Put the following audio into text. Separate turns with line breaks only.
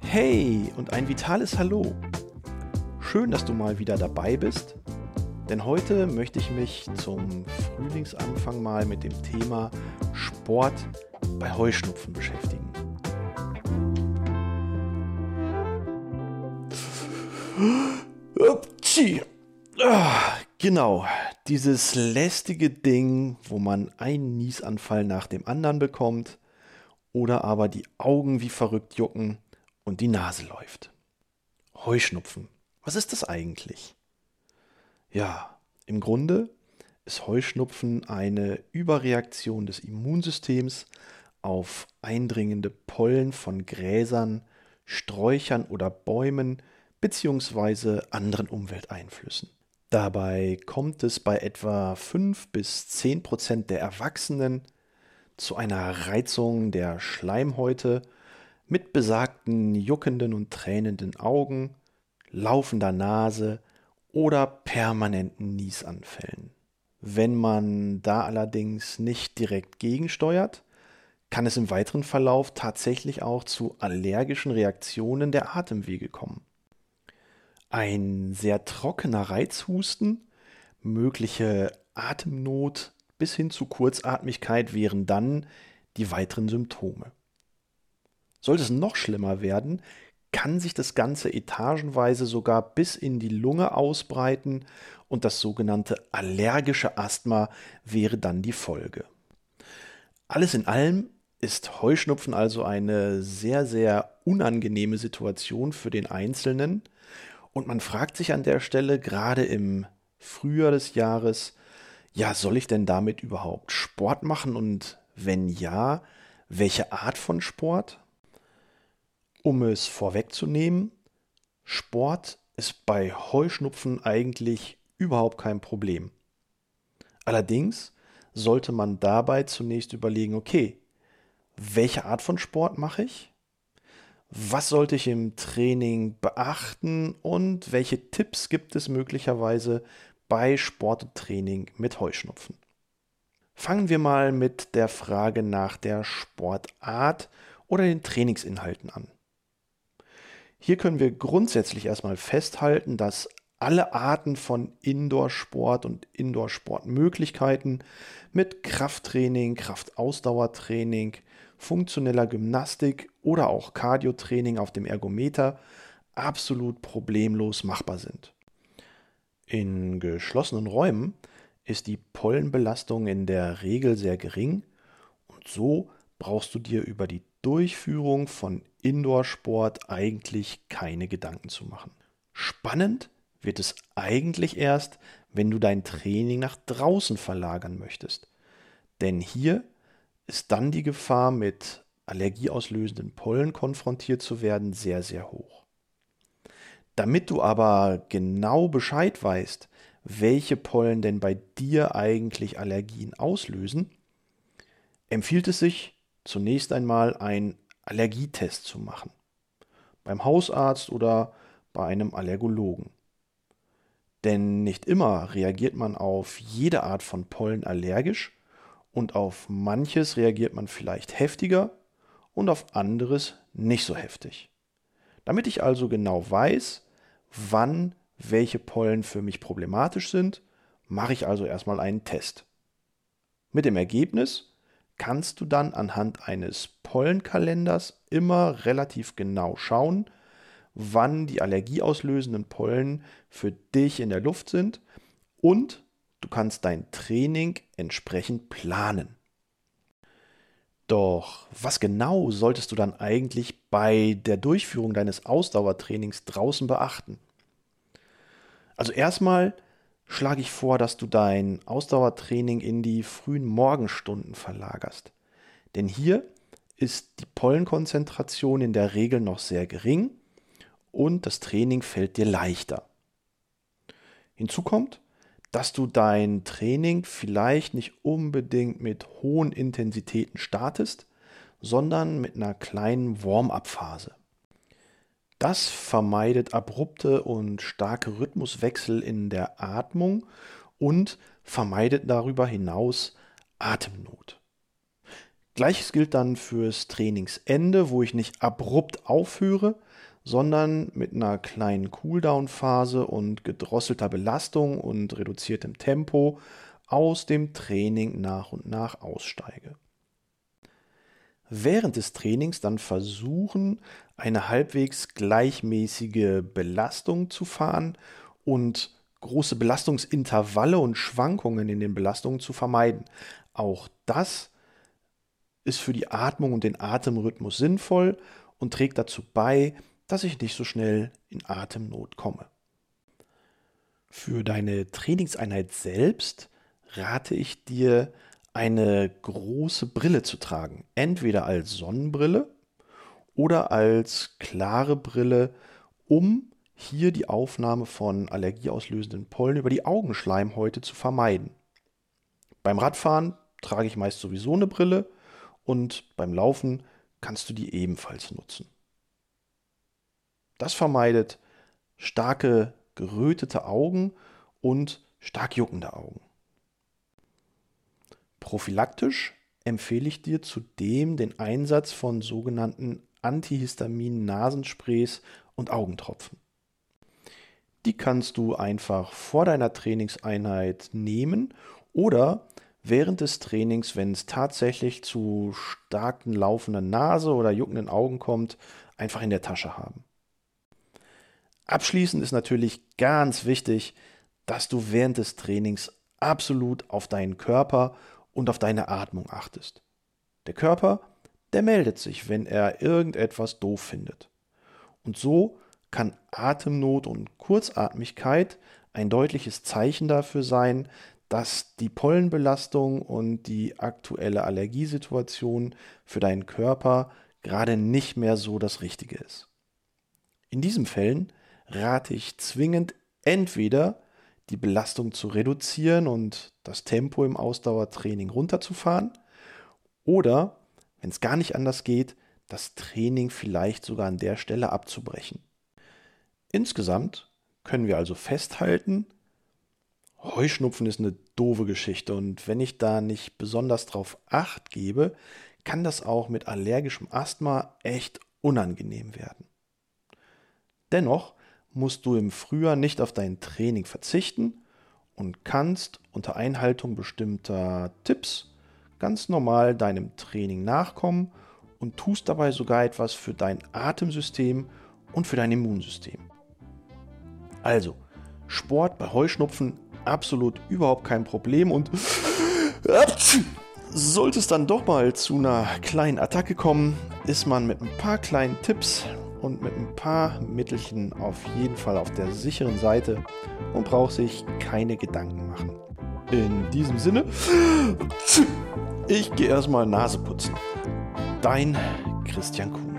Hey und ein vitales Hallo. Schön, dass du mal wieder dabei bist, denn heute möchte ich mich zum Frühlingsanfang mal mit dem Thema Sport bei Heuschnupfen beschäftigen. Ah, genau, dieses lästige Ding, wo man einen Niesanfall nach dem anderen bekommt oder aber die Augen wie verrückt jucken und die Nase läuft. Heuschnupfen. Was ist das eigentlich? Ja, im Grunde ist Heuschnupfen eine Überreaktion des Immunsystems auf eindringende Pollen von Gräsern, Sträuchern oder Bäumen bzw. anderen Umwelteinflüssen. Dabei kommt es bei etwa 5 bis 10 Prozent der Erwachsenen zu einer Reizung der Schleimhäute mit besagten juckenden und tränenden Augen, laufender Nase oder permanenten Niesanfällen. Wenn man da allerdings nicht direkt gegensteuert, kann es im weiteren Verlauf tatsächlich auch zu allergischen Reaktionen der Atemwege kommen. Ein sehr trockener Reizhusten, mögliche Atemnot bis hin zu Kurzatmigkeit wären dann die weiteren Symptome. Sollte es noch schlimmer werden, kann sich das Ganze etagenweise sogar bis in die Lunge ausbreiten und das sogenannte allergische Asthma wäre dann die Folge. Alles in allem ist Heuschnupfen also eine sehr, sehr unangenehme Situation für den Einzelnen und man fragt sich an der Stelle gerade im Frühjahr des Jahres, ja, soll ich denn damit überhaupt Sport machen und wenn ja, welche Art von Sport? Um es vorwegzunehmen, Sport ist bei Heuschnupfen eigentlich überhaupt kein Problem. Allerdings sollte man dabei zunächst überlegen, okay, welche Art von Sport mache ich? Was sollte ich im Training beachten und welche Tipps gibt es möglicherweise bei Sport mit Heuschnupfen? Fangen wir mal mit der Frage nach der Sportart oder den Trainingsinhalten an. Hier können wir grundsätzlich erstmal festhalten, dass alle Arten von Indoor-Sport und Indoor-Sportmöglichkeiten mit Krafttraining, Kraftausdauertraining, funktioneller Gymnastik oder auch Cardiotraining auf dem Ergometer absolut problemlos machbar sind. In geschlossenen Räumen ist die Pollenbelastung in der Regel sehr gering und so brauchst du dir über die Durchführung von Indoor-Sport eigentlich keine Gedanken zu machen. Spannend wird es eigentlich erst, wenn du dein Training nach draußen verlagern möchtest. Denn hier ist dann die Gefahr, mit allergieauslösenden Pollen konfrontiert zu werden, sehr, sehr hoch. Damit du aber genau Bescheid weißt, welche Pollen denn bei dir eigentlich Allergien auslösen, empfiehlt es sich, zunächst einmal einen Allergietest zu machen. Beim Hausarzt oder bei einem Allergologen. Denn nicht immer reagiert man auf jede Art von Pollen allergisch und auf manches reagiert man vielleicht heftiger und auf anderes nicht so heftig. Damit ich also genau weiß, wann welche Pollen für mich problematisch sind, mache ich also erstmal einen Test. Mit dem Ergebnis, kannst du dann anhand eines Pollenkalenders immer relativ genau schauen, wann die allergieauslösenden Pollen für dich in der Luft sind und du kannst dein Training entsprechend planen. Doch was genau solltest du dann eigentlich bei der Durchführung deines Ausdauertrainings draußen beachten? Also erstmal schlage ich vor, dass du dein Ausdauertraining in die frühen Morgenstunden verlagerst. Denn hier ist die Pollenkonzentration in der Regel noch sehr gering und das Training fällt dir leichter. Hinzu kommt, dass du dein Training vielleicht nicht unbedingt mit hohen Intensitäten startest, sondern mit einer kleinen Warm-up-Phase. Das vermeidet abrupte und starke Rhythmuswechsel in der Atmung und vermeidet darüber hinaus Atemnot. Gleiches gilt dann fürs Trainingsende, wo ich nicht abrupt aufhöre, sondern mit einer kleinen Cooldown-Phase und gedrosselter Belastung und reduziertem Tempo aus dem Training nach und nach aussteige. Während des Trainings dann versuchen, eine halbwegs gleichmäßige Belastung zu fahren und große Belastungsintervalle und Schwankungen in den Belastungen zu vermeiden. Auch das ist für die Atmung und den Atemrhythmus sinnvoll und trägt dazu bei, dass ich nicht so schnell in Atemnot komme. Für deine Trainingseinheit selbst rate ich dir, eine große Brille zu tragen. Entweder als Sonnenbrille oder als klare Brille, um hier die Aufnahme von allergieauslösenden Pollen über die Augenschleimhäute zu vermeiden. Beim Radfahren trage ich meist sowieso eine Brille und beim Laufen kannst du die ebenfalls nutzen. Das vermeidet starke gerötete Augen und stark juckende Augen. Prophylaktisch empfehle ich dir zudem den Einsatz von sogenannten Antihistamin-Nasensprays und Augentropfen. Die kannst du einfach vor deiner Trainingseinheit nehmen oder während des Trainings, wenn es tatsächlich zu starken laufenden Nase oder juckenden Augen kommt, einfach in der Tasche haben. Abschließend ist natürlich ganz wichtig, dass du während des Trainings absolut auf deinen Körper und auf deine Atmung achtest. Der Körper, der meldet sich, wenn er irgendetwas doof findet. Und so kann Atemnot und Kurzatmigkeit ein deutliches Zeichen dafür sein, dass die Pollenbelastung und die aktuelle Allergiesituation für deinen Körper gerade nicht mehr so das Richtige ist. In diesen Fällen rate ich zwingend entweder die Belastung zu reduzieren und das Tempo im Ausdauertraining runterzufahren oder, wenn es gar nicht anders geht, das Training vielleicht sogar an der Stelle abzubrechen. Insgesamt können wir also festhalten, Heuschnupfen ist eine doofe Geschichte und wenn ich da nicht besonders drauf acht gebe, kann das auch mit allergischem Asthma echt unangenehm werden. Dennoch musst du im Frühjahr nicht auf dein Training verzichten und kannst unter Einhaltung bestimmter Tipps ganz normal deinem Training nachkommen und tust dabei sogar etwas für dein Atemsystem und für dein Immunsystem. Also, Sport bei Heuschnupfen absolut überhaupt kein Problem und sollte es dann doch mal zu einer kleinen Attacke kommen, ist man mit ein paar kleinen Tipps und mit ein paar Mittelchen auf jeden Fall auf der sicheren Seite und braucht sich keine Gedanken machen. In diesem Sinne, ich gehe erstmal Nase putzen. Dein Christian Kuhn.